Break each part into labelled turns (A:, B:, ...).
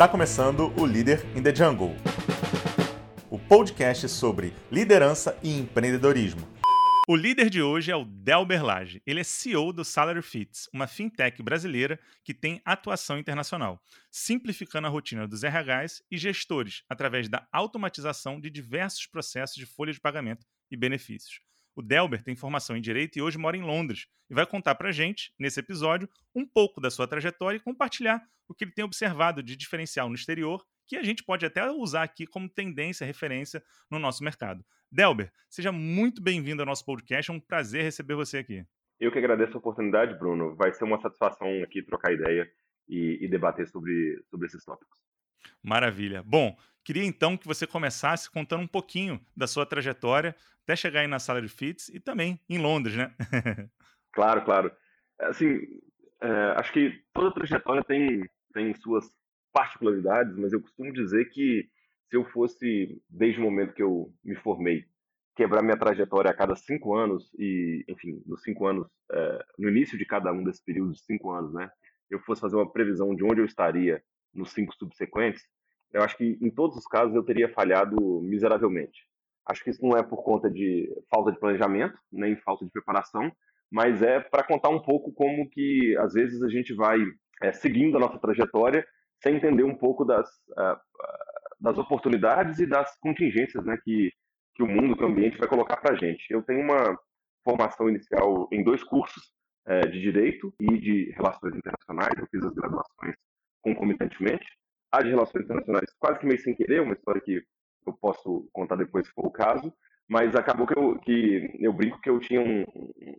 A: Está começando o Líder in the Jungle, o podcast sobre liderança e empreendedorismo.
B: O líder de hoje é o Delber Lage. Ele é CEO do Salary Fits, uma fintech brasileira que tem atuação internacional, simplificando a rotina dos RHs e gestores através da automatização de diversos processos de folha de pagamento e benefícios. O Delber tem formação em Direito e hoje mora em Londres e vai contar para gente, nesse episódio, um pouco da sua trajetória e compartilhar o que ele tem observado de diferencial no exterior, que a gente pode até usar aqui como tendência, referência no nosso mercado. Delber, seja muito bem-vindo ao nosso podcast, é um prazer receber você aqui.
C: Eu que agradeço a oportunidade, Bruno. Vai ser uma satisfação aqui trocar ideia e, e debater sobre, sobre esses tópicos.
B: Maravilha. Bom, queria então que você começasse contando um pouquinho da sua trajetória até chegar aí na sala de fits e também em Londres, né?
C: claro, claro. Assim, é, acho que toda trajetória tem, tem suas particularidades, mas eu costumo dizer que se eu fosse, desde o momento que eu me formei, quebrar minha trajetória a cada cinco anos e, enfim, nos cinco anos, é, no início de cada um desses períodos de cinco anos, né, eu fosse fazer uma previsão de onde eu estaria nos cinco subsequentes, eu acho que em todos os casos eu teria falhado miseravelmente. Acho que isso não é por conta de falta de planejamento, nem falta de preparação, mas é para contar um pouco como que às vezes a gente vai é, seguindo a nossa trajetória sem entender um pouco das, uh, das oportunidades e das contingências né, que, que o mundo, que o ambiente vai colocar para a gente. Eu tenho uma formação inicial em dois cursos é, de Direito e de Relações Internacionais, eu fiz as graduações concomitantemente. A de Relações Internacionais quase que meio sem querer, uma história que eu posso contar depois se for o caso, mas acabou que eu, que eu brinco que eu tinha um,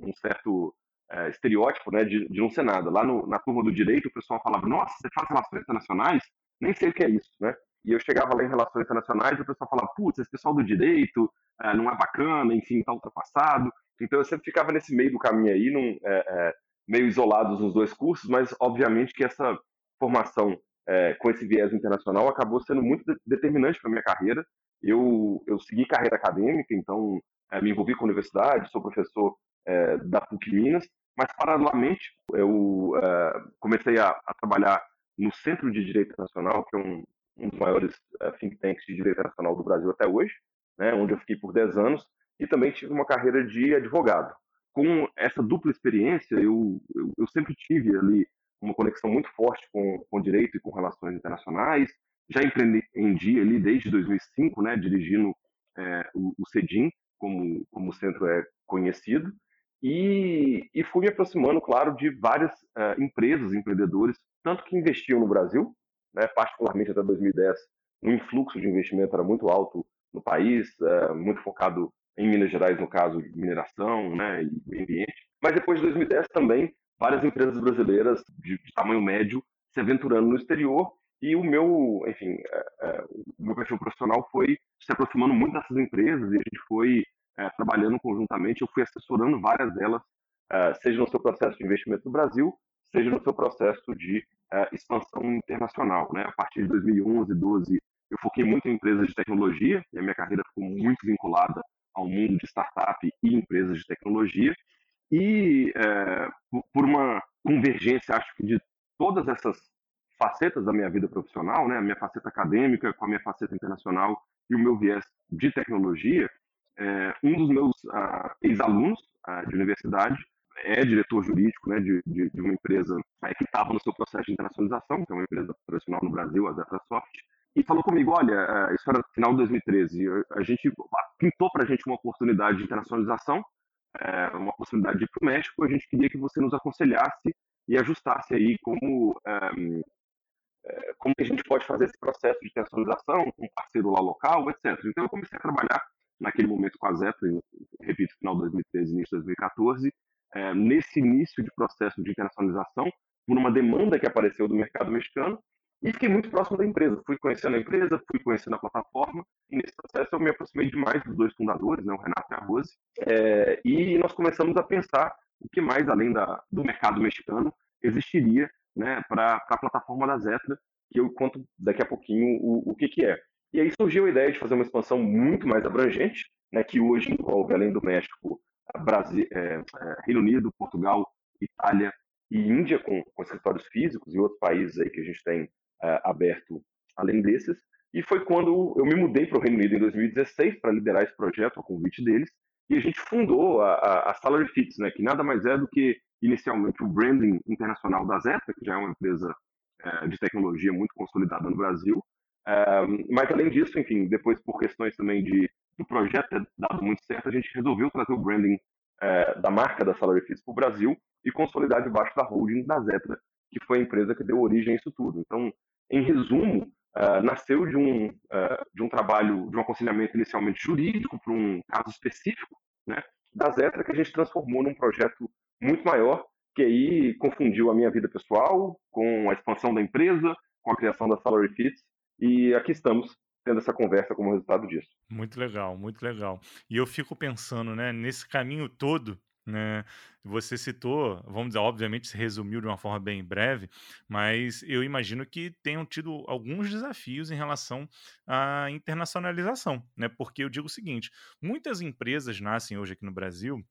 C: um certo é, estereótipo né, de, de não ser nada. Lá no, na turma do direito, o pessoal falava: Nossa, você faz relações internacionais? Nem sei o que é isso, né? E eu chegava lá em relações internacionais e o pessoal falava: Putz, esse pessoal do direito é, não é bacana, enfim, está ultrapassado. Então eu sempre ficava nesse meio do caminho aí, num, é, é meio isolados nos dois cursos, mas obviamente que essa formação é, com esse viés internacional acabou sendo muito determinante para minha carreira. Eu, eu segui carreira acadêmica, então é, me envolvi com a universidade, sou professor é, da PUC Minas, mas paralelamente eu é, comecei a, a, trabalhar no Centro de Direito Internacional, que é um, um dos maiores é, think tanks de direito internacional do Brasil até hoje, né, onde eu fiquei por 10 anos, e também tive uma carreira de advogado. Com essa dupla experiência, eu, eu, eu sempre tive ali uma conexão muito forte com, com direito e com relações internacionais. Já empreendi ali desde 2005, né, dirigindo é, o, o CEDIM, como, como o centro é conhecido, e, e fui me aproximando, claro, de várias uh, empresas, empreendedores, tanto que investiam no Brasil, né, particularmente até 2010, o influxo de investimento era muito alto no país, uh, muito focado em Minas Gerais, no caso mineração né, e ambiente. Mas depois de 2010 também várias empresas brasileiras de, de tamanho médio se aventurando no exterior e o meu, enfim, é, é, o meu perfil profissional foi se aproximando muito dessas empresas e a gente foi é, trabalhando conjuntamente. Eu fui assessorando várias delas, é, seja no seu processo de investimento no Brasil, seja no seu processo de é, expansão internacional. Né? A partir de 2011, 12, eu foquei muito em empresas de tecnologia e a minha carreira ficou muito vinculada ao mundo de startup e empresas de tecnologia. E é, por uma convergência, acho que, de todas essas facetas da minha vida profissional, né, a minha faceta acadêmica com a minha faceta internacional e o meu viés de tecnologia, é, um dos meus uh, ex-alunos uh, de universidade é diretor jurídico né, de, de, de uma empresa uh, que estava no seu processo de internacionalização, que é uma empresa tradicional no Brasil, a Zetasoft, e falou comigo, olha, isso era final de 2013, a gente pintou para a gente uma oportunidade de internacionalização, é, uma possibilidade de ir para o México, a gente queria que você nos aconselhasse e ajustasse aí como, é, é, como a gente pode fazer esse processo de internacionalização com um parceiro lá local, etc. Então eu comecei a trabalhar naquele momento com a Zeta, repito, final de 2013, início de 2014, é, nesse início de processo de internacionalização, por uma demanda que apareceu do mercado mexicano, e fiquei muito próximo da empresa. Fui conhecendo a empresa, fui conhecendo a plataforma, e nesse processo eu me aproximei demais dos dois fundadores, né, o Renato e a Rose, é, e nós começamos a pensar o que mais, além da, do mercado mexicano, existiria né, para a plataforma da Zetra, que eu conto daqui a pouquinho o, o que, que é. E aí surgiu a ideia de fazer uma expansão muito mais abrangente, né, que hoje envolve, além do México, Brasil, é, é, Reino Unido, Portugal, Itália e Índia, com, com escritórios físicos, e outros países aí que a gente tem aberto além desses. E foi quando eu me mudei para o Reino Unido em 2016 para liderar esse projeto, a convite deles, e a gente fundou a, a, a Salary Fits, né, que nada mais é do que inicialmente o branding internacional da Zeta, que já é uma empresa é, de tecnologia muito consolidada no Brasil. É, mas além disso, enfim, depois por questões também de do projeto ter dado muito certo, a gente resolveu trazer o branding é, da marca da Salary Fits para o Brasil e consolidar debaixo da holding da Zetra, que foi a empresa que deu origem a isso tudo. Então, em resumo, uh, nasceu de um, uh, de um trabalho, de um aconselhamento inicialmente jurídico para um caso específico né, da Zetra, que a gente transformou num projeto muito maior, que aí confundiu a minha vida pessoal com a expansão da empresa, com a criação da Salary Fits, e aqui estamos tendo essa conversa como resultado disso.
B: Muito legal, muito legal. E eu fico pensando, né, nesse caminho todo né? Você citou, vamos dizer, obviamente se resumiu de uma forma bem breve, mas eu imagino que tenham tido alguns desafios em relação à internacionalização, né? Porque eu digo o seguinte: muitas empresas nascem hoje aqui no Brasil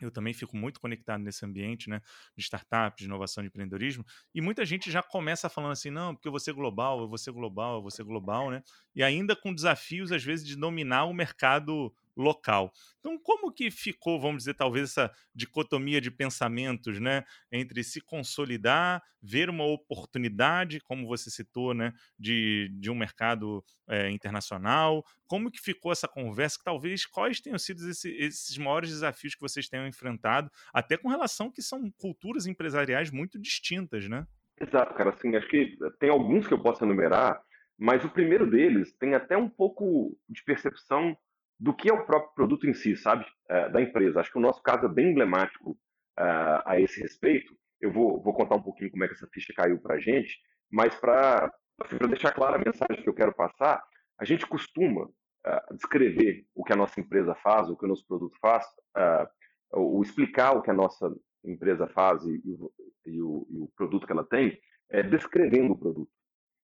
B: eu também fico muito conectado nesse ambiente, né, de startups, de inovação, de empreendedorismo, e muita gente já começa falando assim, não, porque eu vou ser global, eu vou ser global, eu vou ser global, né, e ainda com desafios, às vezes, de dominar o mercado local. Então, como que ficou, vamos dizer, talvez essa dicotomia de pensamentos, né, entre se consolidar, ver uma oportunidade, como você citou, né, de, de um mercado é, internacional? Como que ficou essa conversa? Que talvez quais tenham sido esse, esses maiores desafios que vocês tenham enfrentado, até com relação que são culturas empresariais muito distintas, né?
C: Exato, cara. Assim, acho que tem alguns que eu posso enumerar, mas o primeiro deles tem até um pouco de percepção do que é o próprio produto em si, sabe, é, da empresa. Acho que o nosso caso é bem emblemático é, a esse respeito. Eu vou, vou contar um pouquinho como é que essa ficha caiu para a gente, mas para assim, deixar clara a mensagem que eu quero passar, a gente costuma uh, descrever o que a nossa empresa faz, o que o nosso produto faz, uh, ou explicar o que a nossa empresa faz e, e, o, e, o, e o, produto que ela tem, é descrevendo o produto.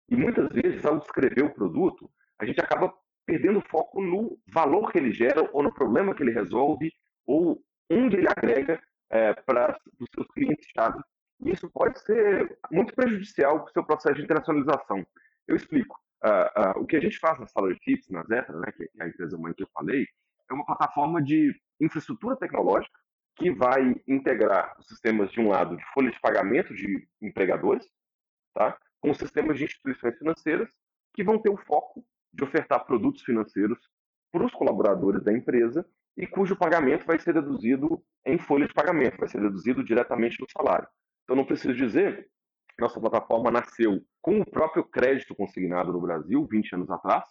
C: E muitas vezes, ao descrever o produto, a gente acaba perdendo foco no valor que ele gera ou no problema que ele resolve ou onde ele agrega é, para os seus clientes-chave. Isso pode ser muito prejudicial para o seu processo de internacionalização. Eu explico. Uh, uh, o que a gente faz na Salary Fits, na Zetra, né, que é a empresa mãe que eu falei, é uma plataforma de infraestrutura tecnológica que vai integrar os sistemas, de um lado, de folha de pagamento de empregadores, tá, com sistemas de instituições financeiras que vão ter o foco de ofertar produtos financeiros para os colaboradores da empresa e cujo pagamento vai ser deduzido em folha de pagamento, vai ser deduzido diretamente do salário. Então, não preciso dizer, nossa plataforma nasceu com o próprio crédito consignado no Brasil, 20 anos atrás,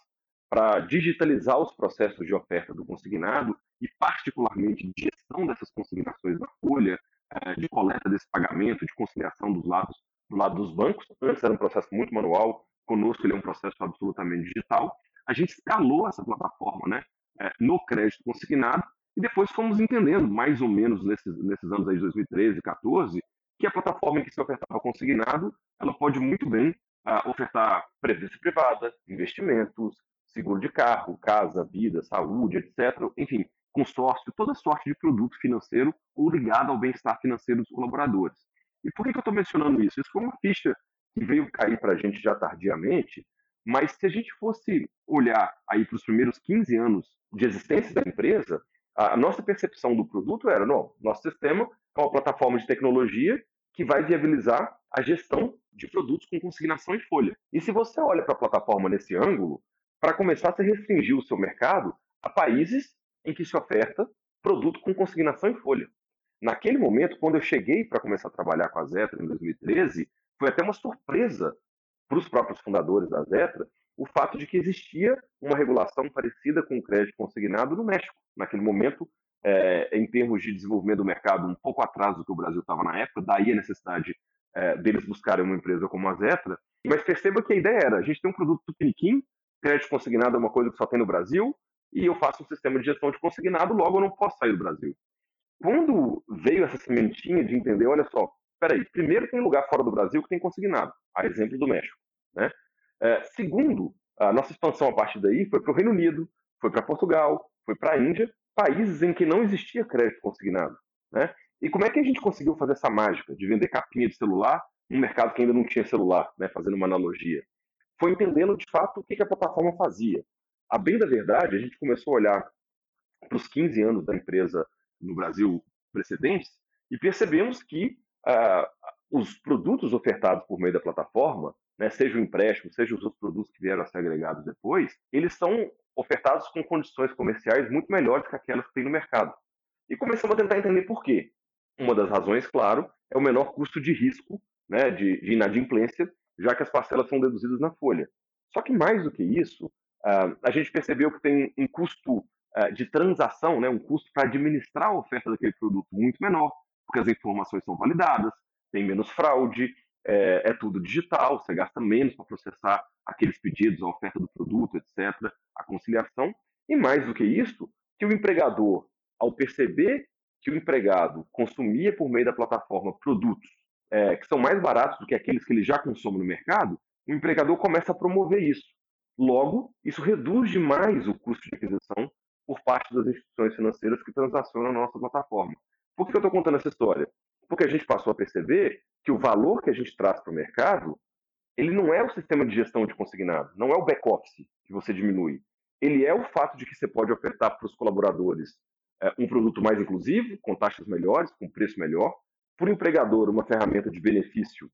C: para digitalizar os processos de oferta do consignado e, particularmente, gestão dessas consignações na folha, eh, de coleta desse pagamento, de conciliação dos lados, do lado dos bancos. Antes era um processo muito manual, conosco ele é um processo absolutamente digital. A gente escalou essa plataforma né, é, no crédito consignado e depois fomos entendendo, mais ou menos nesses, nesses anos aí de 2013, 2014, que a plataforma em que se ofertava consignado, ela pode muito bem uh, ofertar previdência privada, investimentos, seguro de carro, casa, vida, saúde, etc. Enfim, consórcio, toda sorte de produto financeiro ou ligado ao bem-estar financeiro dos colaboradores. E por que, que eu estou mencionando isso? Isso foi uma ficha que veio cair para a gente já tardiamente, mas se a gente fosse olhar aí para os primeiros 15 anos de existência da empresa, a nossa percepção do produto era, não, nosso sistema é uma plataforma de tecnologia que vai viabilizar a gestão de produtos com consignação em folha. E se você olha para a plataforma nesse ângulo, para começar, você restringir o seu mercado a países em que se oferta produto com consignação em folha. Naquele momento, quando eu cheguei para começar a trabalhar com a Zeta em 2013, foi até uma surpresa para os próprios fundadores da Zetra o fato de que existia uma regulação parecida com o crédito consignado no México. Naquele momento, é, em termos de desenvolvimento do mercado, um pouco atrás do que o Brasil estava na época, daí a necessidade é, deles buscarem uma empresa como a Zetra. Mas perceba que a ideia era: a gente tem um produto pequenininho, crédito consignado é uma coisa que só tem no Brasil, e eu faço um sistema de gestão de consignado, logo eu não posso sair do Brasil. Quando veio essa sementinha de entender, olha só, peraí, primeiro tem lugar fora do Brasil que tem consignado, a exemplo do México. Né? É, segundo, a nossa expansão a partir daí foi para o Reino Unido, foi para Portugal, foi para a Índia, países em que não existia crédito consignado. Né? E como é que a gente conseguiu fazer essa mágica de vender capinha de celular num mercado que ainda não tinha celular, né? fazendo uma analogia? foi entendendo de fato o que, que a plataforma fazia. A bem da verdade, a gente começou a olhar para os 15 anos da empresa no Brasil precedentes e percebemos que ah, os produtos ofertados por meio da plataforma, né, seja o empréstimo, seja os outros produtos que vieram a ser agregados depois, eles são ofertados com condições comerciais muito melhores que aquelas que tem no mercado. E começamos a tentar entender por quê. Uma das razões, claro, é o menor custo de risco né, de, de inadimplência, já que as parcelas são deduzidas na folha. Só que mais do que isso, a gente percebeu que tem um custo uh, de transação, né, um custo para administrar a oferta daquele produto muito menor, porque as informações são validadas, tem menos fraude, é, é tudo digital, você gasta menos para processar aqueles pedidos, a oferta do produto, etc., a conciliação. E mais do que isso, que o empregador, ao perceber que o empregado consumia por meio da plataforma produtos é, que são mais baratos do que aqueles que ele já consome no mercado, o empregador começa a promover isso. Logo, isso reduz demais o custo de aquisição por parte das instituições financeiras que transacionam na nossa plataforma. Por que eu estou contando essa história? Porque a gente passou a perceber que o valor que a gente traz para o mercado, ele não é o sistema de gestão de consignado, não é o back-office que você diminui. Ele é o fato de que você pode ofertar para os colaboradores é, um produto mais inclusivo, com taxas melhores, com preço melhor, para o empregador uma ferramenta de benefício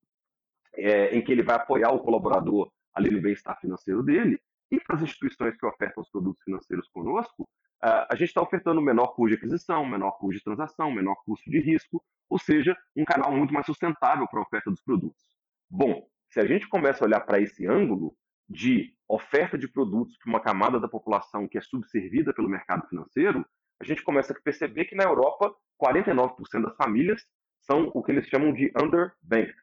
C: é, em que ele vai apoiar o colaborador ali no bem-estar financeiro dele, e para as instituições que ofertam os produtos financeiros conosco, a gente está ofertando menor custo de aquisição, menor custo de transação, menor custo de risco, ou seja, um canal muito mais sustentável para a oferta dos produtos. Bom, se a gente começa a olhar para esse ângulo de oferta de produtos para uma camada da população que é subservida pelo mercado financeiro, a gente começa a perceber que na Europa, 49% das famílias são o que eles chamam de underbanked.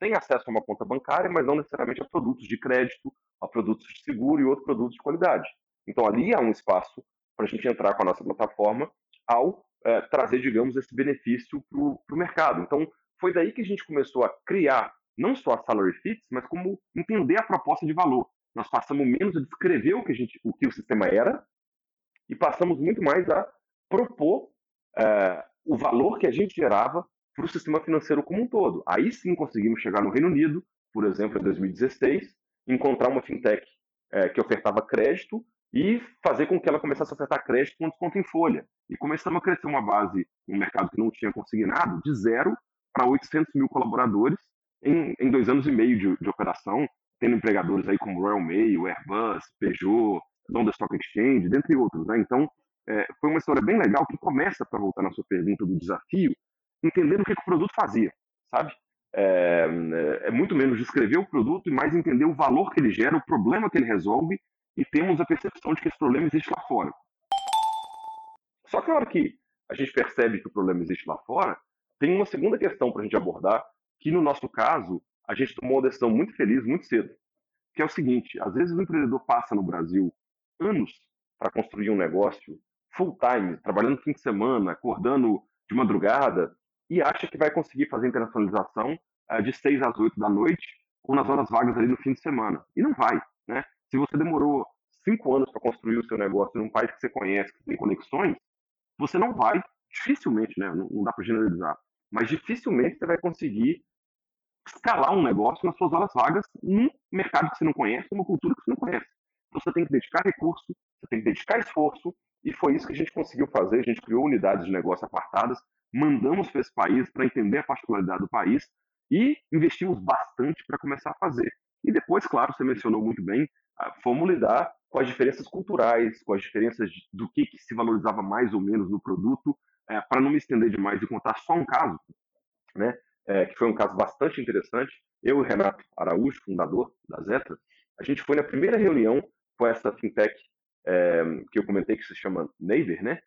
C: Tem acesso a uma conta bancária, mas não necessariamente a produtos de crédito, a produtos de seguro e outros produtos de qualidade. Então ali há um espaço para a gente entrar com a nossa plataforma ao é, trazer, digamos, esse benefício para o mercado. Então foi daí que a gente começou a criar não só a Salary Fits, mas como entender a proposta de valor. Nós passamos menos a descrever o que, a gente, o, que o sistema era e passamos muito mais a propor é, o valor que a gente gerava para o sistema financeiro como um todo. Aí sim conseguimos chegar no Reino Unido, por exemplo, em 2016, encontrar uma fintech é, que ofertava crédito e fazer com que ela começasse a ofertar crédito com desconto em folha. E começamos a crescer uma base, um mercado que não tinha consignado, de zero para 800 mil colaboradores em, em, dois anos e meio de, de, operação, tendo empregadores aí como Royal Mail, Airbus, Peugeot, London Stock Exchange, dentre outros. Né? Então, é, foi uma história bem legal que começa, para voltar na sua pergunta do desafio, entendendo o que, que o produto fazia, sabe? É, é, muito menos descrever o produto e mais entender o valor que ele gera, o problema que ele resolve e temos a percepção de que esse problema existe lá fora. Só que na hora que a gente percebe que o problema existe lá fora, tem uma segunda questão para a gente abordar, que no nosso caso, a gente tomou uma decisão muito feliz, muito cedo, que é o seguinte, às vezes o empreendedor passa no Brasil anos para construir um negócio full time, trabalhando fim de semana, acordando de madrugada, e acha que vai conseguir fazer internacionalização uh, de 6 às 8 da noite ou nas horas vagas ali no fim de semana. E não vai, né? Se você demorou cinco anos para construir o seu negócio num país que você conhece, que tem conexões, você não vai, dificilmente, né? Não, não dá para generalizar, mas dificilmente você vai conseguir escalar um negócio nas suas horas vagas num mercado que você não conhece, numa cultura que você não conhece. Então você tem que dedicar recurso, você tem que dedicar esforço, e foi isso que a gente conseguiu fazer. A gente criou unidades de negócio apartadas, mandamos para esse país para entender a particularidade do país e investimos bastante para começar a fazer. E depois, claro, você mencionou muito bem, fomos lidar com as diferenças culturais, com as diferenças do que, que se valorizava mais ou menos no produto, é, para não me estender demais e contar só um caso, né, é, que foi um caso bastante interessante. Eu e Renato Araújo, fundador da Zeta, a gente foi na primeira reunião com essa fintech é, que eu comentei que se chama Naver, né,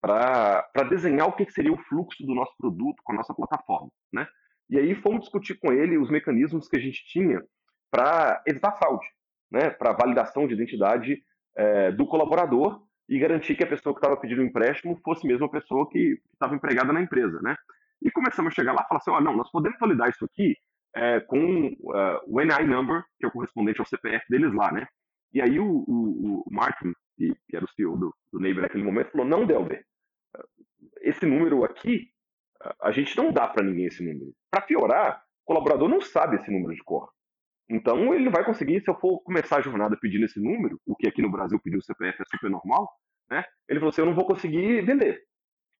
C: para desenhar o que seria o fluxo do nosso produto com a nossa plataforma, né? E aí fomos discutir com ele os mecanismos que a gente tinha para evitar fraude, né? Para validação de identidade é, do colaborador e garantir que a pessoa que estava pedindo o empréstimo fosse mesmo a pessoa que estava empregada na empresa, né? E começamos a chegar lá e falar assim, oh, não, nós podemos validar isso aqui é, com uh, o NI number, que é o correspondente ao CPF deles lá, né? E aí o, o, o Martin, que, era o CEO do, do Neighbor naquele momento, falou, não, Delber, esse número aqui, a gente não dá para ninguém esse número. Para piorar, o colaborador não sabe esse número de cor. Então ele vai conseguir, se eu for começar a jornada pedindo esse número, o que aqui no Brasil pedir o CPF é super normal, né? Ele falou assim, eu não vou conseguir vender.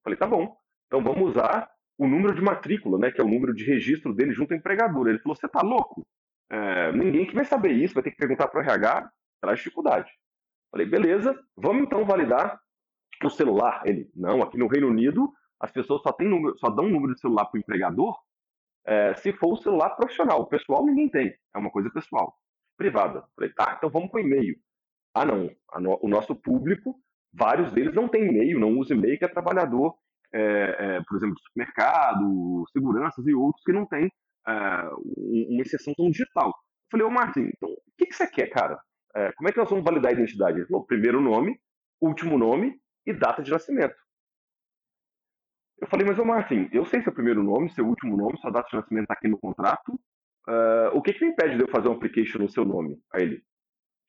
C: Falei, tá bom. Então vamos usar o número de matrícula, né? Que é o número de registro dele junto ao empregador. Ele falou, você tá louco? É, ninguém que vai saber isso, vai ter que perguntar para o RH, traz dificuldade. Falei, beleza, vamos então validar o celular. Ele, não, aqui no Reino Unido as pessoas só, tem número, só dão número de celular para o empregador é, se for o celular profissional. Pessoal ninguém tem, é uma coisa pessoal, privada. Falei, tá, então vamos com e-mail. Ah, não, o nosso público, vários deles não tem e-mail, não usa e-mail, que é trabalhador, é, é, por exemplo, supermercado, seguranças e outros que não tem é, uma exceção tão digital. Falei, ô Martin, então, o que, que você quer, cara? É, como é que nós vamos validar a identidade? Ele falou, primeiro nome, último nome e data de nascimento. Eu falei, mas ô Martin, eu sei seu primeiro nome, seu último nome, sua data de nascimento está aqui no contrato. Uh, o que, que me impede de eu fazer um application no seu nome? A ele.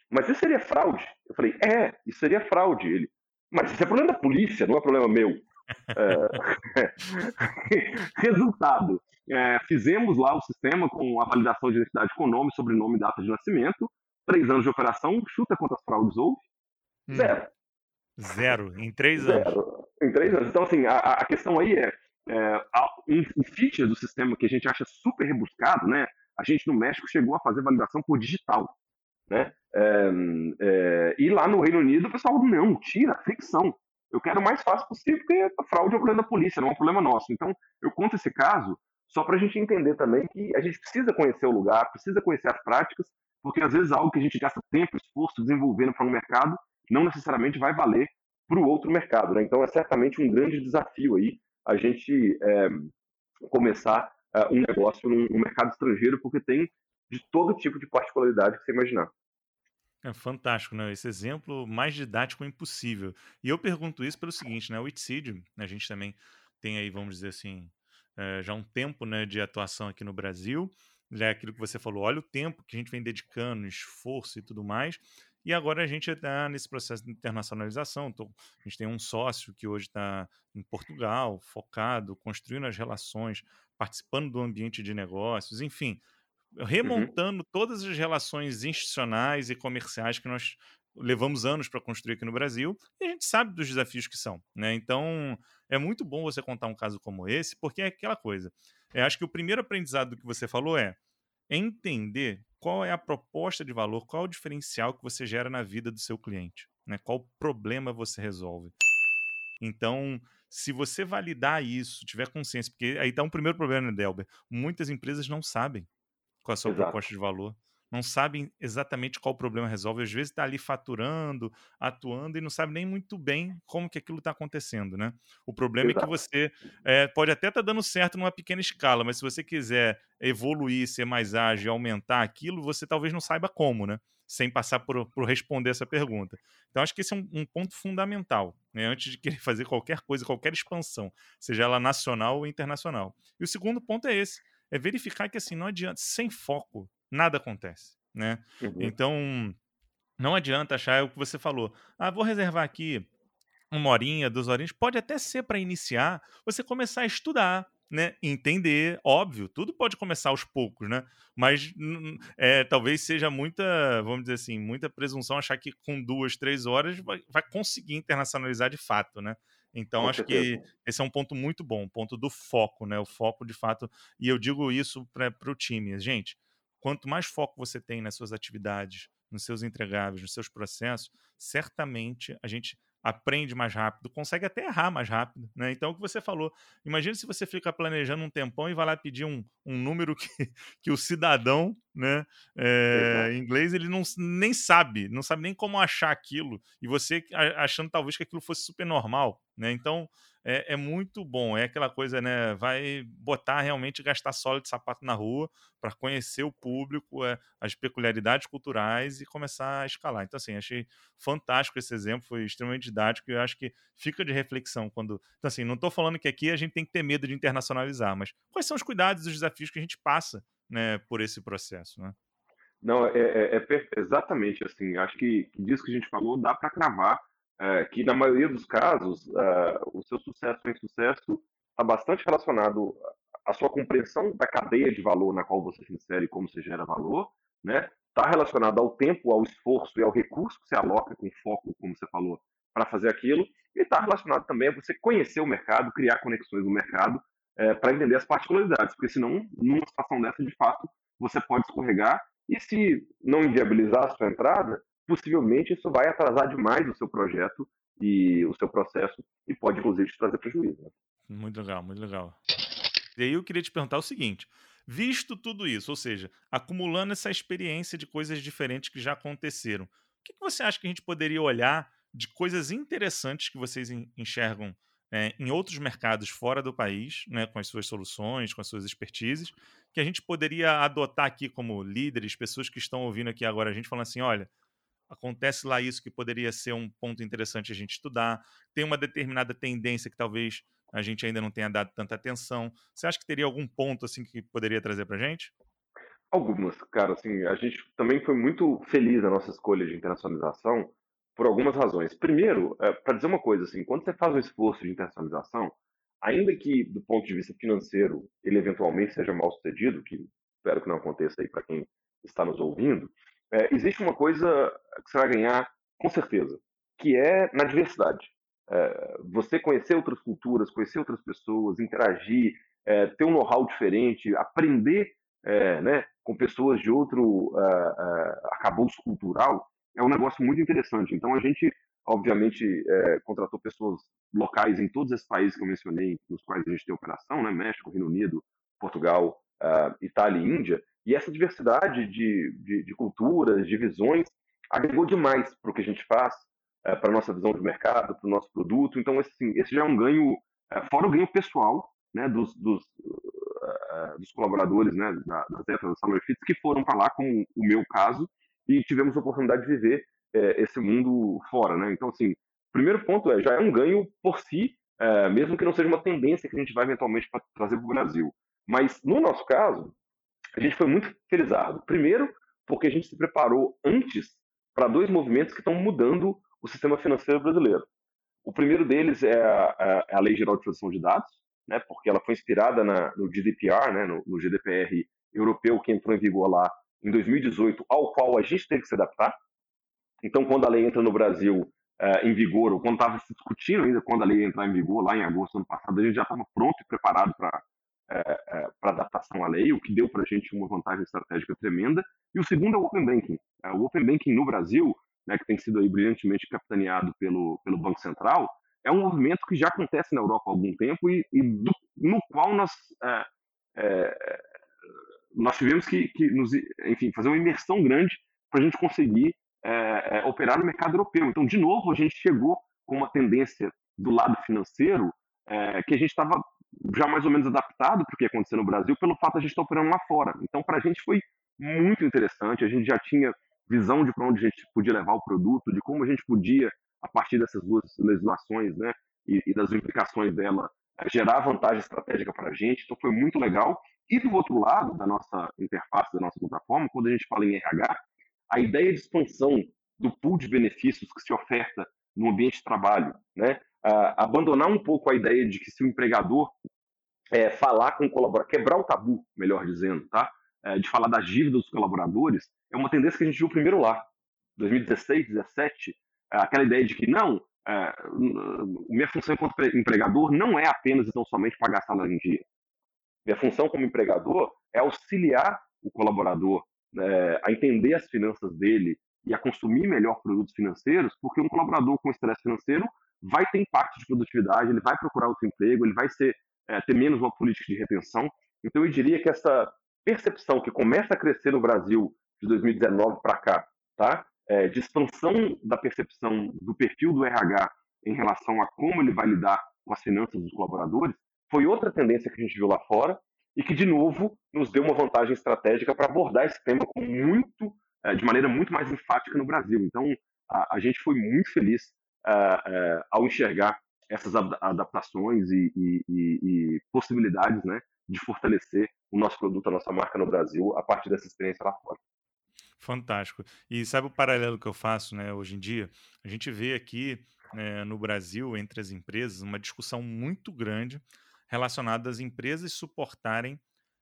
C: Mas isso seria fraude? Eu falei, é, isso seria fraude. Ele. Mas isso é problema da polícia, não é problema meu. Resultado: é, fizemos lá o sistema com a validação de identidade com nome, sobrenome e data de nascimento. Três anos de operação, chuta quantas fraudes houve? Hum. Zero.
B: Zero, em três Zero. anos.
C: Em três anos. Então, assim, a, a questão aí é, é um, um feature do sistema que a gente acha super rebuscado, né? A gente no México chegou a fazer validação por digital, né? É, é, e lá no Reino Unido o pessoal não, tira, fricção. Eu quero o mais fácil possível, porque a fraude é um problema da polícia, não é um problema nosso. Então, eu conto esse caso só para a gente entender também que a gente precisa conhecer o lugar, precisa conhecer as práticas, porque às vezes algo que a gente gasta tempo, esforço desenvolvendo para um mercado não necessariamente vai valer para o outro mercado. Né? Então é certamente um grande desafio aí a gente é, começar é, um negócio no, no, mercado estrangeiro, porque tem de todo tipo de particularidade que você imaginar.
B: É fantástico, né? Esse exemplo mais didático impossível. E eu pergunto isso pelo seguinte, né? O Itseed, a gente também tem aí, vamos dizer assim, é, já um tempo né, de atuação aqui no Brasil. É aquilo que você falou, olha o tempo que a gente vem dedicando, esforço e tudo mais. E agora a gente está nesse processo de internacionalização. Então, a gente tem um sócio que hoje está em Portugal, focado, construindo as relações, participando do ambiente de negócios, enfim, uhum. remontando uhum. todas as relações institucionais e comerciais que nós levamos anos para construir aqui no Brasil e a gente sabe dos desafios que são, né? Então é muito bom você contar um caso como esse, porque é aquela coisa. Eu acho que o primeiro aprendizado que você falou é entender qual é a proposta de valor, qual é o diferencial que você gera na vida do seu cliente, né? Qual problema você resolve. Então, se você validar isso, tiver consciência, porque aí está um primeiro problema, né, Delber? Muitas empresas não sabem qual é a sua Exato. proposta de valor não sabem exatamente qual problema resolve. Às vezes está ali faturando, atuando e não sabe nem muito bem como que aquilo está acontecendo, né? O problema Exato. é que você é, pode até estar tá dando certo numa pequena escala, mas se você quiser evoluir, ser mais ágil, aumentar aquilo, você talvez não saiba como, né? Sem passar por, por responder essa pergunta. Então, acho que esse é um, um ponto fundamental, né? Antes de querer fazer qualquer coisa, qualquer expansão, seja ela nacional ou internacional. E o segundo ponto é esse: é verificar que assim não adianta, sem foco, nada acontece, né? Uhum. Então, não adianta achar é o que você falou. Ah, vou reservar aqui uma horinha, duas horinhas. Pode até ser para iniciar, você começar a estudar, né? Entender, óbvio, tudo pode começar aos poucos, né? Mas é, talvez seja muita, vamos dizer assim, muita presunção achar que com duas, três horas vai, vai conseguir internacionalizar de fato, né? Então, acho que esse é um ponto muito bom, um ponto do foco, né? O foco, de fato, e eu digo isso para o time. Gente, quanto mais foco você tem nas suas atividades, nos seus entregáveis, nos seus processos, certamente a gente aprende mais rápido, consegue até errar mais rápido, né? Então, o que você falou, imagine se você fica planejando um tempão e vai lá pedir um, um número que, que o cidadão, né, é, em inglês, ele não, nem sabe, não sabe nem como achar aquilo, e você achando talvez que aquilo fosse super normal, né? Então, é, é, muito bom. É aquela coisa, né? Vai botar realmente gastar solo de sapato na rua para conhecer o público, é, as peculiaridades culturais e começar a escalar. Então, assim, achei fantástico esse exemplo, foi extremamente didático e eu acho que fica de reflexão quando. Então, assim, não estou falando que aqui a gente tem que ter medo de internacionalizar, mas quais são os cuidados e os desafios que a gente passa né, por esse processo, né?
C: Não, é, é, é exatamente assim. Acho que disso que a gente falou dá para cravar é, que na maioria dos casos é, o seu sucesso ou insucesso está bastante relacionado à sua compreensão da cadeia de valor na qual você se insere e como você gera valor, né? Está relacionado ao tempo, ao esforço e ao recurso que você aloca com foco, como você falou, para fazer aquilo, e está relacionado também a você conhecer o mercado, criar conexões no mercado é, para entender as particularidades, porque senão, numa situação dessa, de fato, você pode escorregar e se não inviabilizar a sua entrada, possivelmente isso vai atrasar demais o seu projeto e o seu processo e pode, inclusive, te trazer prejuízo. Né?
B: Muito legal, muito legal. E aí eu queria te perguntar o seguinte: visto tudo isso, ou seja, acumulando essa experiência de coisas diferentes que já aconteceram, o que, você acha que a gente poderia olhar de coisas interessantes que vocês enxergam é, em outros mercados fora do país, né, com as suas soluções, com as suas expertises, que a gente poderia adotar aqui como líderes, pessoas que estão ouvindo aqui agora a gente falando assim, olha, acontece lá isso que poderia ser um ponto interessante a gente estudar, tem uma determinada tendência que talvez a gente ainda não tenha dado tanta atenção. Você acha que teria algum ponto assim que poderia trazer para gente?
C: Algumas, cara. Assim, a gente também foi muito feliz na nossa escolha de internacionalização por algumas razões. Primeiro, é, para dizer uma coisa, assim, quando você faz um esforço de internacionalização, ainda que do ponto de vista financeiro ele eventualmente seja mal sucedido, que espero que não aconteça aí para quem está nos ouvindo, é, existe uma coisa que você vai ganhar com certeza, que é na diversidade. É, você conhecer outras culturas, conhecer outras pessoas, interagir, é, ter um know-how diferente, aprender é, né, com pessoas de outro uh, uh, cultural, é um negócio muito interessante. Então a gente, obviamente, contratou pessoas locais em todos esses países que eu mencionei, nos quais a gente tem operação, né, México, Reino Unido, Portugal, uh, Itália e Índia, e essa diversidade de, de, de culturas, de visões, agregou demais para o que a gente faz, é, para a nossa visão de mercado, para o nosso produto. Então, assim, esse já é um ganho, é, fora o ganho pessoal né, dos, dos, uh, dos colaboradores né, da, das Etas da Summer Fits, que foram para lá, como o meu caso, e tivemos a oportunidade de viver esse mundo fora. Né? Então, assim, primeiro ponto é, já é um ganho por si, mesmo que não seja uma tendência que a gente vai eventualmente trazer para o Brasil. Mas, no nosso caso, a gente foi muito felizardo. Primeiro, porque a gente se preparou antes para dois movimentos que estão mudando o sistema financeiro brasileiro. O primeiro deles é a, a, Lei Geral de Proteção de Dados, né, porque ela foi inspirada na, no GDPR, né, no, no, GDPR europeu, que entrou em vigor lá em 2018, ao qual a gente teve que se adaptar. Então, quando a lei entra no Brasil é, em vigor, ou quando estava se discutindo ainda quando a lei entrar em vigor, lá em agosto do ano passado, a gente já estava pronto e preparado para é, é, adaptação à lei, o que deu para a gente uma vantagem estratégica tremenda. E o segundo é o Open Banking. É, o Open Banking no Brasil, né, que tem sido aí brilhantemente capitaneado pelo, pelo Banco Central, é um movimento que já acontece na Europa há algum tempo e, e do, no qual nós, é, é, nós tivemos que, que nos, enfim, fazer uma imersão grande para a gente conseguir é, operar no mercado europeu. Então, de novo, a gente chegou com uma tendência do lado financeiro que a gente estava já mais ou menos adaptado para o que aconteceu no Brasil, pelo fato de a gente estar operando lá fora. Então, para a gente foi muito interessante, a gente já tinha visão de para onde a gente podia levar o produto, de como a gente podia, a partir dessas duas legislações né, e, e das implicações dela, eh, gerar vantagem estratégica para a gente. Então, foi muito legal. E do outro lado da nossa interface, da nossa plataforma, quando a gente fala em RH, a ideia de expansão do pool de benefícios que se oferta no ambiente de trabalho, né? Abandonar um pouco a ideia de que se o empregador é, falar com o colaborador, quebrar o tabu, melhor dizendo, tá? É, de falar das dívidas dos colaboradores, é uma tendência que a gente viu primeiro lá, 2016, 2017, é, aquela ideia de que não, é, minha função enquanto empregador não é apenas e tão somente pagar salário em dia. Minha função como empregador é auxiliar o colaborador é, a entender as finanças dele e a consumir melhor produtos financeiros, porque um colaborador com estresse financeiro vai ter impacto de produtividade, ele vai procurar outro emprego, ele vai ser, é, ter menos uma política de retenção. Então, eu diria que essa percepção que começa a crescer no Brasil de 2019 para cá, tá? É, de expansão da percepção do perfil do RH em relação a como ele vai lidar com as finanças dos colaboradores, foi outra tendência que a gente viu lá fora e que, de novo, nos deu uma vantagem estratégica para abordar esse tema com muito, é, de maneira muito mais enfática no Brasil. Então, a, a gente foi muito feliz ao enxergar essas adaptações e, e, e, possibilidades né, de fortalecer o nosso produto, a nossa marca no Brasil, a partir dessa experiência lá fora.
B: Fantástico. E sabe o paralelo que eu faço né, hoje em dia? A gente vê aqui né, no Brasil, entre as empresas, uma discussão muito grande relacionada às empresas suportarem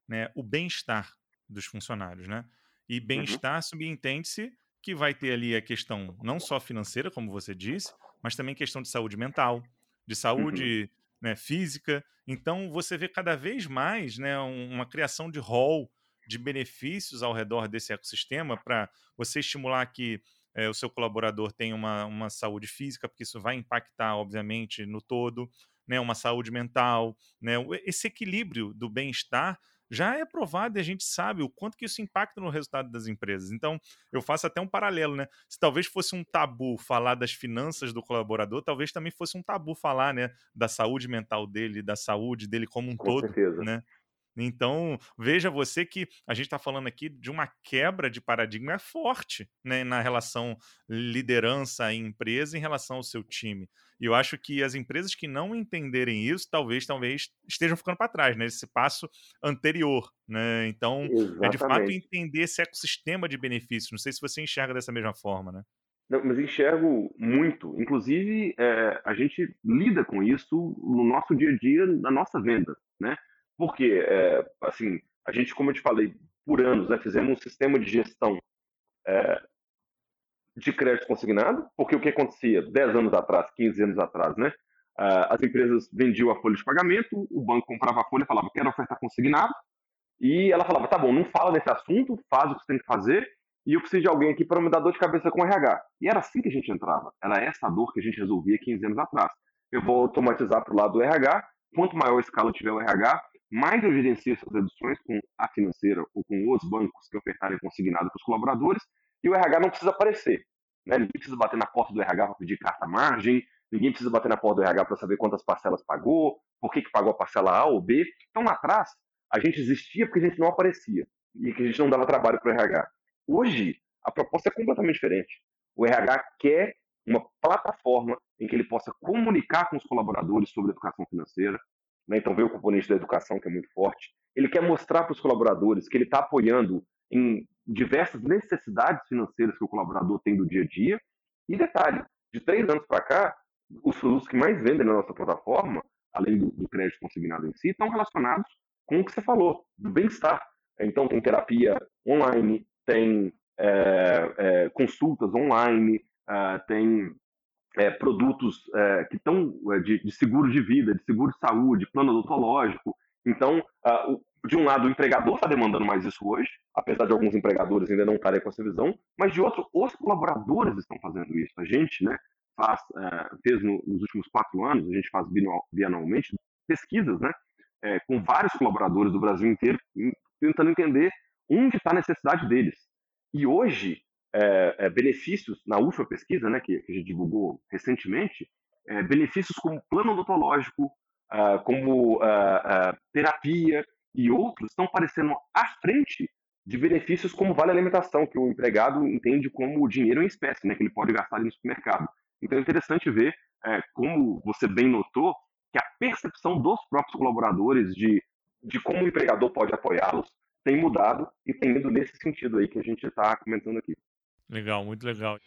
B: né, o bem-estar dos funcionários. Né? E
C: Uhum.
B: bem-estar subentende-se que vai ter ali a questão não só financeira, como você disse, mas também questão de saúde mental, de
C: Uhum.
B: saúde né, física. Então você vê cada vez mais né, um- uma criação de rol de benefícios ao redor desse ecossistema para você estimular que eh, o seu colaborador tenha uma, uma saúde física, porque isso vai impactar, obviamente, no todo, né, uma saúde mental, né, esse equilíbrio do bem-estar já é provado e a gente sabe o quanto que isso impacta no resultado das empresas. Então, eu faço até um paralelo, né? Se talvez fosse um tabu falar das finanças do colaborador, talvez também fosse um tabu falar, né, da saúde mental dele, da saúde dele como um
C: Com
B: todo,
C: certeza.
B: né? Então, veja você que a gente está falando aqui de uma quebra de paradigma forte né, na relação liderança e empresa em relação ao seu time. E eu acho que as empresas que não entenderem isso, talvez, talvez estejam ficando para trás, né? Esse passo anterior, né? Então, é de fato
C: Exatamente.
B: entender esse ecossistema de benefícios. Não sei se você enxerga dessa mesma forma, né?
C: Não, mas enxergo muito. Inclusive, é, a gente lida com isso no nosso dia a dia, na nossa venda, né? Porque, é, assim, a gente, como eu te falei, por anos, né, fizemos um sistema de gestão é, de crédito consignado, porque o que acontecia 10 anos atrás, 15 anos atrás, né? Ah, as empresas vendiam a folha de pagamento, o banco comprava a folha falava, quero ofertar consignado, e ela falava, tá bom, não fala desse assunto, faz o que você tem que fazer, e eu preciso de alguém aqui para me dar dor de cabeça com RH. E era assim que a gente entrava. Era essa dor que a gente resolvia 15 anos atrás. Eu vou automatizar para o lado do RH, quanto maior a escala tiver o RH, mais eu gerencio essas reduções com a financeira ou com os bancos que ofertarem consignado para os colaboradores, e o RH não precisa aparecer. Né? Ninguém precisa bater na porta do RH para pedir carta margem, ninguém precisa bater na porta do RH para saber quantas parcelas pagou, por que, que pagou a parcela A ou B. Então, lá atrás, a gente existia porque a gente não aparecia e que a gente não dava trabalho para o RH. Hoje, a proposta é completamente diferente. O RH quer uma plataforma em que ele possa comunicar com os colaboradores sobre educação financeira. Né? Então, vê o componente da educação, que é muito forte. Ele quer mostrar para os colaboradores que ele está apoiando em diversas necessidades financeiras que o colaborador tem do dia a dia. E detalhe, de três anos para cá, os produtos que mais vendem na nossa plataforma, além do, do crédito consignado em si, estão relacionados com o que você falou, do bem-estar. Então, tem terapia online, tem é, é, consultas online, é, tem produtos que estão de, de, seguro de vida, de seguro de saúde, plano odontológico. Então, de um lado, o empregador está demandando mais isso hoje, apesar de alguns empregadores ainda não estarem com essa visão, mas de outro, os colaboradores estão fazendo isso. A gente, né, faz, fez no, nos últimos quatro anos, a gente faz bianualmente pesquisas, né, é, com vários colaboradores do Brasil inteiro, tentando entender onde está a necessidade deles. E hoje, é, é, benefícios, na última pesquisa, né, que, que a gente divulgou recentemente, benefícios como plano odontológico, como terapia e outros estão aparecendo à frente de benefícios como vale alimentação, que o empregado entende como dinheiro em espécie, né, que ele pode gastar ali no supermercado. Então é interessante ver, como você bem notou, que a percepção dos próprios colaboradores de, de como o empregador pode apoiá-los tem mudado e tem ido nesse sentido aí que a gente está comentando aqui.
B: Legal, muito legal.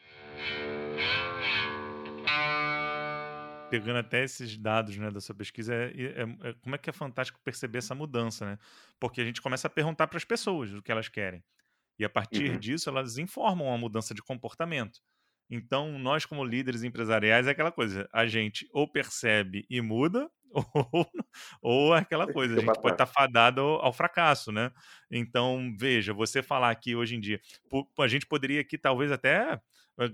B: Pegando até esses dados né, da sua pesquisa, é, é, é, como é que é fantástico perceber essa mudança, né? Porque a gente começa a perguntar para as pessoas o que elas querem. E a partir uhum. disso, elas informam a mudança de comportamento. Então, nós, como líderes empresariais, é aquela coisa: a gente ou percebe e muda, ou, ou é aquela coisa, a gente pode estar fadado ao, ao fracasso, né? Então, veja, você falar aqui hoje em dia, a gente poderia aqui talvez até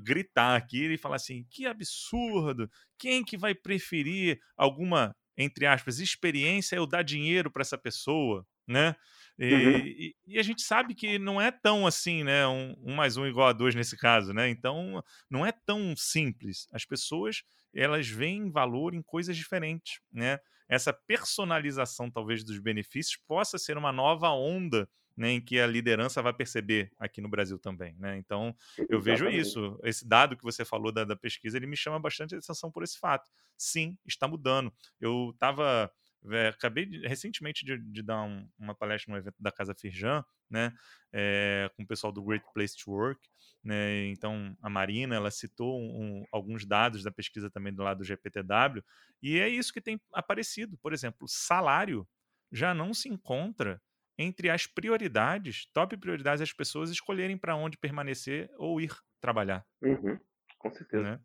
B: gritar aqui e falar assim: que absurdo! Quem que vai preferir alguma, entre aspas, experiência eu dar dinheiro para essa pessoa, né? E, uhum. e, e, a gente sabe que não é tão assim, né? Um, um, mais um igual a dois nesse caso, né? Então, não é tão simples. As pessoas, elas veem valor em coisas diferentes, né? Essa personalização, talvez, dos benefícios possa ser uma nova onda né, em que a liderança vai perceber aqui no Brasil também, né? Então, eu vejo isso. Esse dado que você falou da, da pesquisa, ele me chama bastante atenção por esse fato. Sim, está mudando. Eu estava é, acabei de, recentemente de, de dar um, uma palestra no evento da Casa Firjan, né, é, com o pessoal do Great Place to Work, né, então a Marina, ela citou um, alguns dados da pesquisa também do lado do GPTW, e é isso que tem aparecido, por exemplo, salário já não se encontra entre as prioridades, top prioridades das pessoas escolherem para onde permanecer ou ir trabalhar.
C: Uhum, com certeza.
B: Né?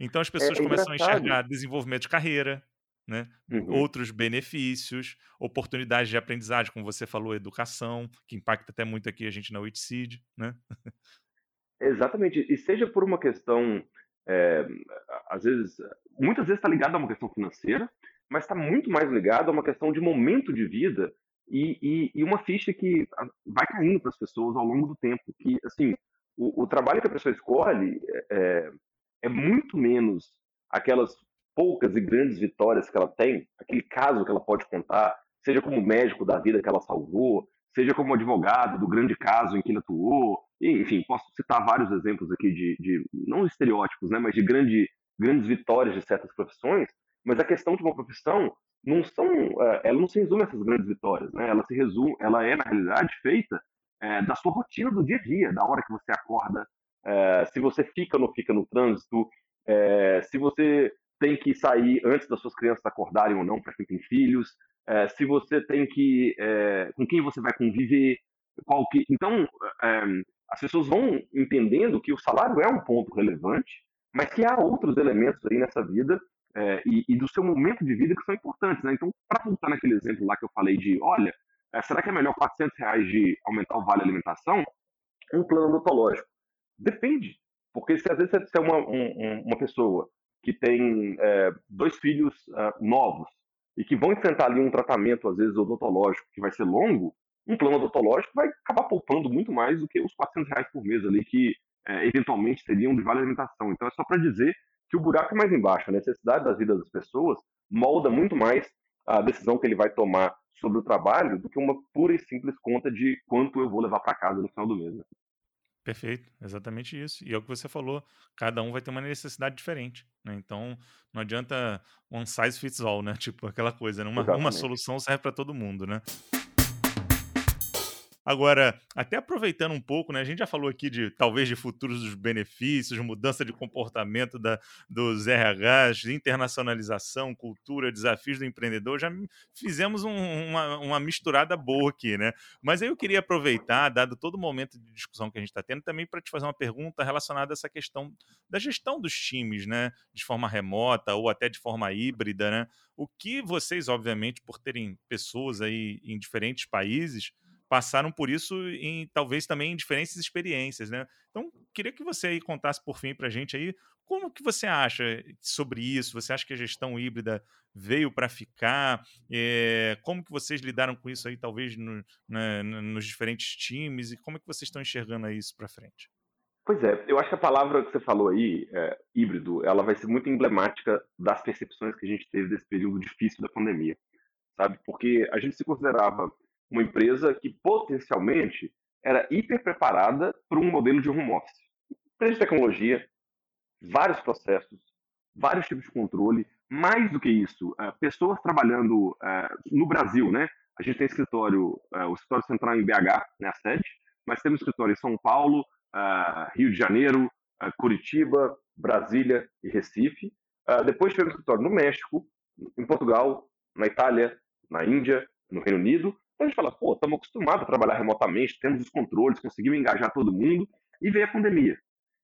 B: Então as pessoas é, é começam a enxergar desenvolvimento de carreira, né? Uhum. outros benefícios, oportunidades de aprendizagem, como você falou, educação, que impacta até muito aqui a gente na WITSEED, né?
C: Exatamente, e seja por uma questão, é, às vezes, muitas vezes está ligado a uma questão financeira, mas está muito mais ligado a uma questão de momento de vida e, e, e uma ficha que vai caindo para as pessoas ao longo do tempo, que, assim, o, o trabalho que a pessoa escolhe é, é muito menos aquelas poucas e grandes vitórias que ela tem, aquele caso que ela pode contar, seja como médico da vida que ela salvou, seja como advogado do grande caso em que ele atuou, enfim, posso citar vários exemplos aqui de, de não estereótipos, né, mas de grande, grandes vitórias de certas profissões, mas a questão de uma profissão não são, é, ela não se resume a essas grandes vitórias, né? Ela se resume, ela é na realidade feita é, da sua rotina do dia a dia, da hora que você acorda, é, se você fica ou não fica no trânsito, é, se você tem que sair antes das suas crianças acordarem ou não, para quem tem filhos, é, se você tem que. É, com quem você vai conviver, qual que. Então, é, as pessoas vão entendendo que o salário é um ponto relevante, mas que há outros elementos aí nessa vida e, e, do seu momento de vida que são importantes. Né? Então, para voltar naquele exemplo lá que eu falei de, olha, será que é melhor 400 reais de aumentar o vale alimentação? Um plano odontológico. Depende. Porque se às vezes você é uma, um, uma pessoa que tem é, dois filhos uh, novos e que vão enfrentar ali um tratamento, às vezes, odontológico, que vai ser longo, um plano odontológico vai acabar poupando muito mais do que os 400 reais por mês ali que é, eventualmente seriam de vale alimentação. Então é só para dizer que o buraco é mais embaixo. A necessidade das vidas das pessoas molda muito mais a decisão que ele vai tomar sobre o trabalho do que uma pura e simples conta de quanto eu vou levar para casa no final do mês. Né?
B: Perfeito, exatamente isso. E é o que você falou, cada um vai ter uma necessidade diferente, né? Então, não adianta one size fits all, né? Tipo, aquela coisa, né? uma, uma solução serve para todo mundo, né? Agora, até aproveitando um pouco, né? A gente já falou aqui de talvez de futuros dos benefícios, mudança de comportamento da, dos RHs, internacionalização, cultura, desafios do empreendedor. Já fizemos um, uma, uma misturada boa aqui, né? Mas aí eu queria aproveitar, dado todo o momento de discussão que a gente está tendo, também para te fazer uma pergunta relacionada a essa questão da gestão dos times, né? De forma remota ou até de forma híbrida, né? O que vocês, obviamente, por terem pessoas aí em diferentes países, passaram por isso em talvez também em diferentes experiências, né? Então, queria que você aí contasse por fim para a gente aí como que você acha sobre isso? Você acha que a gestão híbrida veio para ficar? É, como que vocês lidaram com isso aí, talvez no, na, nos diferentes times? E como é que vocês estão enxergando isso para frente?
C: Pois é, eu acho que a palavra que você falou aí, é, híbrido, ela vai ser muito emblemática das percepções que a gente teve desse período difícil da pandemia, sabe? Porque a gente se considerava uma empresa que potencialmente era hiper preparada para um modelo de home office. Empresa de tecnologia, vários processos, vários tipos de controle, mais do que isso, uh, pessoas trabalhando uh, no Brasil, né? A gente tem escritório, uh, o escritório central em BH, né, a sede, mas temos escritório em São Paulo, Rio de Janeiro, Curitiba, Brasília e Recife. depois tivemos escritório no México, em Portugal, na Itália, na Índia, no Reino Unido então a gente fala, pô, estamos acostumados a trabalhar remotamente, temos os controles, conseguimos engajar todo mundo, e veio a pandemia.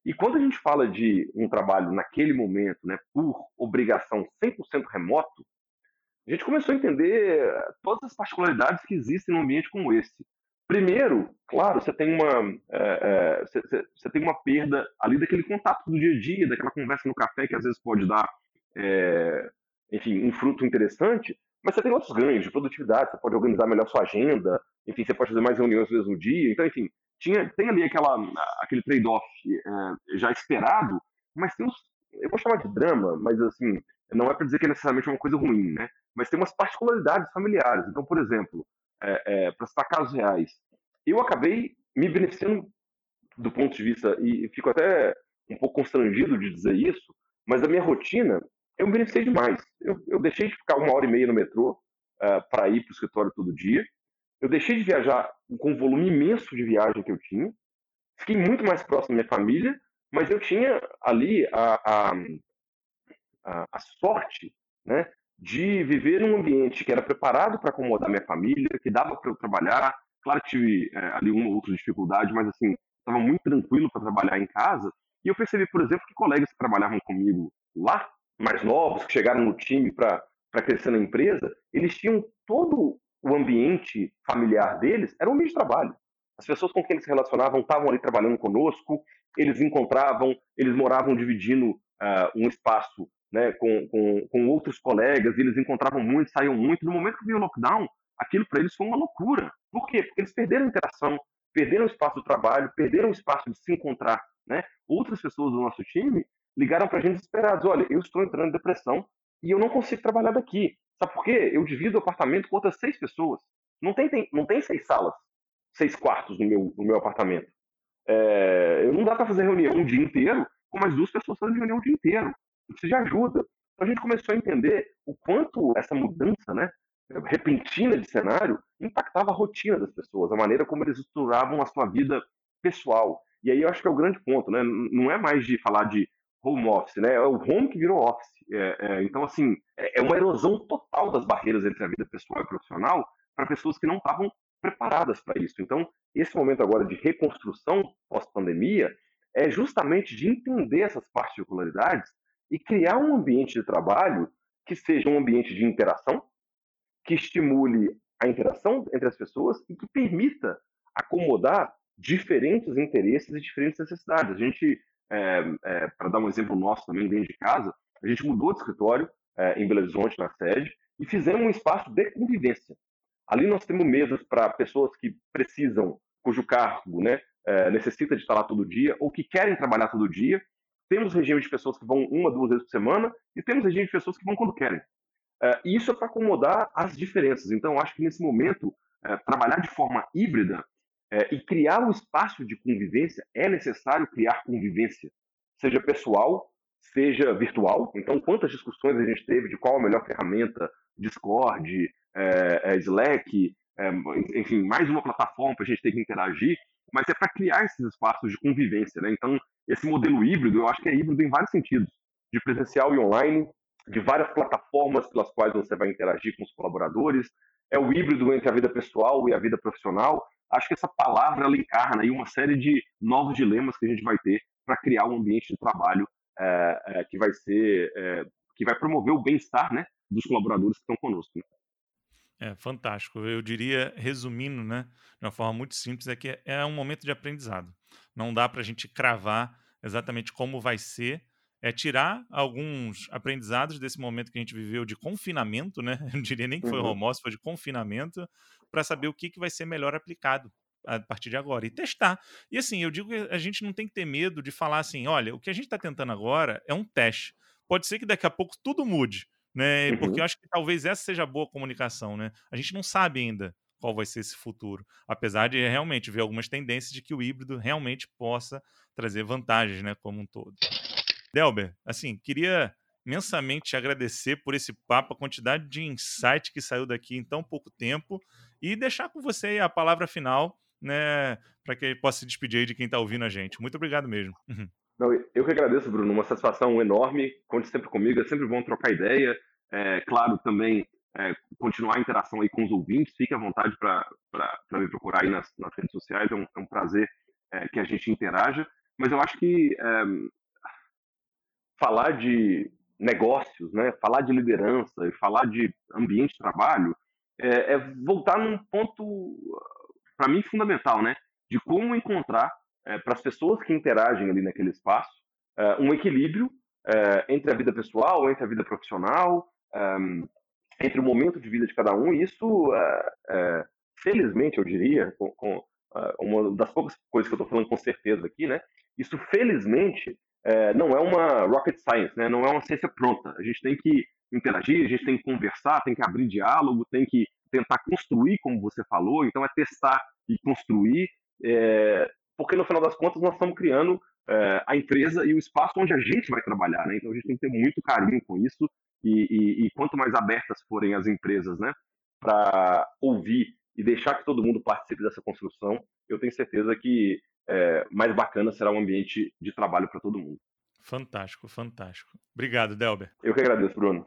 C: E quando a gente fala de um trabalho naquele momento, né, por obrigação 100% remoto, a gente começou a entender todas as particularidades que existem num ambiente como esse. Primeiro, claro, você tem uma, é, é, você, você tem uma perda ali daquele contato do dia a dia, daquela conversa no café que às vezes pode dar, é, enfim, um fruto interessante, mas você tem outros ganhos de produtividade, você pode organizar melhor sua agenda, enfim, você pode fazer mais reuniões no mesmo dia. Então, enfim, tinha, tem ali aquela, aquele trade-off é, já esperado, mas tem uns, eu vou chamar de drama, mas assim, não é para dizer que é necessariamente uma coisa ruim, né? Mas tem umas particularidades familiares. Então, por exemplo, é, é, para citar casos reais, eu acabei me beneficiando do ponto de vista, e fico até um pouco constrangido de dizer isso, mas a minha rotina eu me beneficiei demais. Eu, eu, deixei de ficar uma hora e meia no metrô uh, eh, para ir para o escritório todo dia. Eu deixei de viajar com um volume imenso de viagem que eu tinha. Fiquei muito mais próximo da minha família, mas eu tinha ali a, a, a, a sorte né, de viver num ambiente que era preparado para acomodar minha família, que dava para eu trabalhar. Claro que tive é, ali uma ou outra dificuldade, mas assim, estava muito tranquilo para trabalhar em casa. E eu percebi, por exemplo, que colegas que trabalhavam comigo lá, mais novos, que chegaram no time para crescer na empresa, eles tinham todo o ambiente familiar deles, era um ambiente de trabalho. As pessoas com quem eles se relacionavam estavam ali trabalhando conosco, eles encontravam, eles moravam dividindo uh, um espaço né, com, com, com, outros colegas, eles encontravam muito, saíam muito. No momento que veio o lockdown, aquilo para eles foi uma loucura. Por quê? Porque eles perderam a interação, perderam o espaço do trabalho, perderam o espaço de se encontrar. Né? Outras pessoas do nosso time ligaram para a gente desesperados: olha, eu estou entrando em depressão e eu não consigo trabalhar daqui. Sabe por quê? Eu divido o apartamento com outras seis pessoas. Não tem, tem não tem seis salas, seis quartos no meu, no meu apartamento. É, não dá para fazer reunião um dia inteiro com mais duas pessoas fazendo reunião o dia inteiro. Eu preciso de ajuda. Então a gente começou a entender o quanto essa mudança, né, repentina de cenário impactava a rotina das pessoas, a maneira como eles estruturavam a sua vida pessoal. E aí eu acho que é o grande ponto, né? Não é mais de falar de home office, né? É o home que virou office. É, é, então, assim, é, é uma erosão total das barreiras entre a vida pessoal e profissional para pessoas que não estavam preparadas para isso. Então, esse momento agora de reconstrução pós-pandemia é justamente de entender essas particularidades e criar um ambiente de trabalho que seja um ambiente de interação, que estimule a interação entre as pessoas e que permita acomodar diferentes interesses e diferentes necessidades. A gente, é, é, para dar um exemplo nosso também dentro de casa, a gente mudou de escritório é, em Belo Horizonte, na sede, e fizemos um espaço de convivência. Ali nós temos mesas para pessoas que precisam, cujo cargo né, é, necessita de estar lá todo dia, ou que querem trabalhar todo dia. Temos regime de pessoas que vão uma, duas vezes por semana, e temos regime de pessoas que vão quando querem. É, e isso é para acomodar as diferenças. Então, acho que nesse momento, é, trabalhar de forma híbrida é, e criar um espaço de convivência, é necessário criar convivência, seja pessoal, seja virtual. Então, quantas discussões a gente teve de qual a melhor ferramenta, Discord, é, é, Slack, é, enfim, mais uma plataforma para a gente ter que interagir, mas é para criar esses espaços de convivência. Né? Então, esse modelo híbrido, eu acho que é híbrido em vários sentidos, de presencial e online, de várias plataformas pelas quais você vai interagir com os colaboradores, é o híbrido entre a vida pessoal e a vida profissional. Acho que essa palavra ela encarna aí uma série de novos dilemas que a gente vai ter para criar um ambiente de trabalho é, é, que vai ser, é, que vai promover o bem-estar, né, dos colaboradores que estão conosco. Né?
B: É fantástico. Eu diria, resumindo, né, de uma forma muito simples, é que é um momento de aprendizado. Não dá para a gente cravar exatamente como vai ser. É tirar alguns aprendizados desse momento que a gente viveu de confinamento, né? Eu não diria nem que foi uhum. home office, foi de confinamento, para saber o que, que vai ser melhor aplicado a partir de agora e testar. E assim, eu digo que a gente não tem que ter medo de falar assim: olha, o que a gente está tentando agora é um teste. Pode ser que daqui a pouco tudo mude né? Uhum. Porque eu acho que talvez essa seja a boa comunicação, né? A gente não sabe ainda qual vai ser esse futuro, apesar de realmente ver algumas tendências de que o híbrido realmente possa trazer vantagens, né, como um todo. Delber, assim, queria imensamente te agradecer por esse papo, a quantidade de insight que saiu daqui em tão pouco tempo e deixar com você a palavra final, né, para que possa se despedir aí de quem está ouvindo a gente. Muito obrigado mesmo. Uhum.
C: Não, eu que agradeço, Bruno. Uma satisfação enorme. Conte sempre comigo. É sempre bom trocar ideia. É, claro, também é, continuar a interação aí com os ouvintes. Fique à vontade para me procurar aí nas, nas, redes sociais. É um, é um prazer é, que a gente interaja. Mas eu acho que é, falar de negócios, né, falar de liderança e falar de ambiente de trabalho é, é voltar num ponto, para mim, fundamental, né? De como encontrar é, para as pessoas que interagem ali naquele espaço, é, um equilíbrio é, entre a vida pessoal, entre a vida profissional, entre o momento de vida de cada um. E isso, felizmente, eu diria, com, com uma das poucas coisas que eu estou falando com certeza aqui, né? Isso, felizmente, não é uma rocket science, né? Não é uma ciência pronta. A gente tem que interagir, a gente tem que conversar, tem que abrir diálogo, tem que tentar construir, como você falou. Então, é testar e construir. É, porque no final das contas nós estamos criando é, a empresa e o espaço onde a gente vai trabalhar, né? Então a gente tem que ter muito carinho com isso e, e, e quanto mais abertas forem as empresas, né, para ouvir e deixar que todo mundo participe dessa construção, eu tenho certeza que é, mais bacana será o um ambiente de trabalho para todo mundo.
B: Fantástico, fantástico. Obrigado, Delber.
C: Eu que agradeço, Bruno.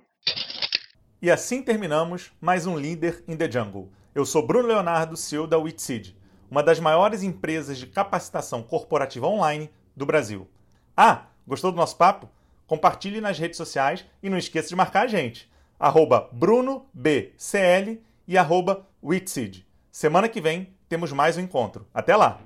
B: E assim terminamos mais um Líder in the Jungle. Eu sou Bruno Leonardo, CEO da Witseed, uma das maiores empresas de capacitação corporativa online do Brasil. Ah, gostou do nosso papo? Compartilhe nas redes sociais e não esqueça de marcar a gente. Arroba BrunoBCL e arroba Witseed. Semana que vem temos mais um encontro. Até lá!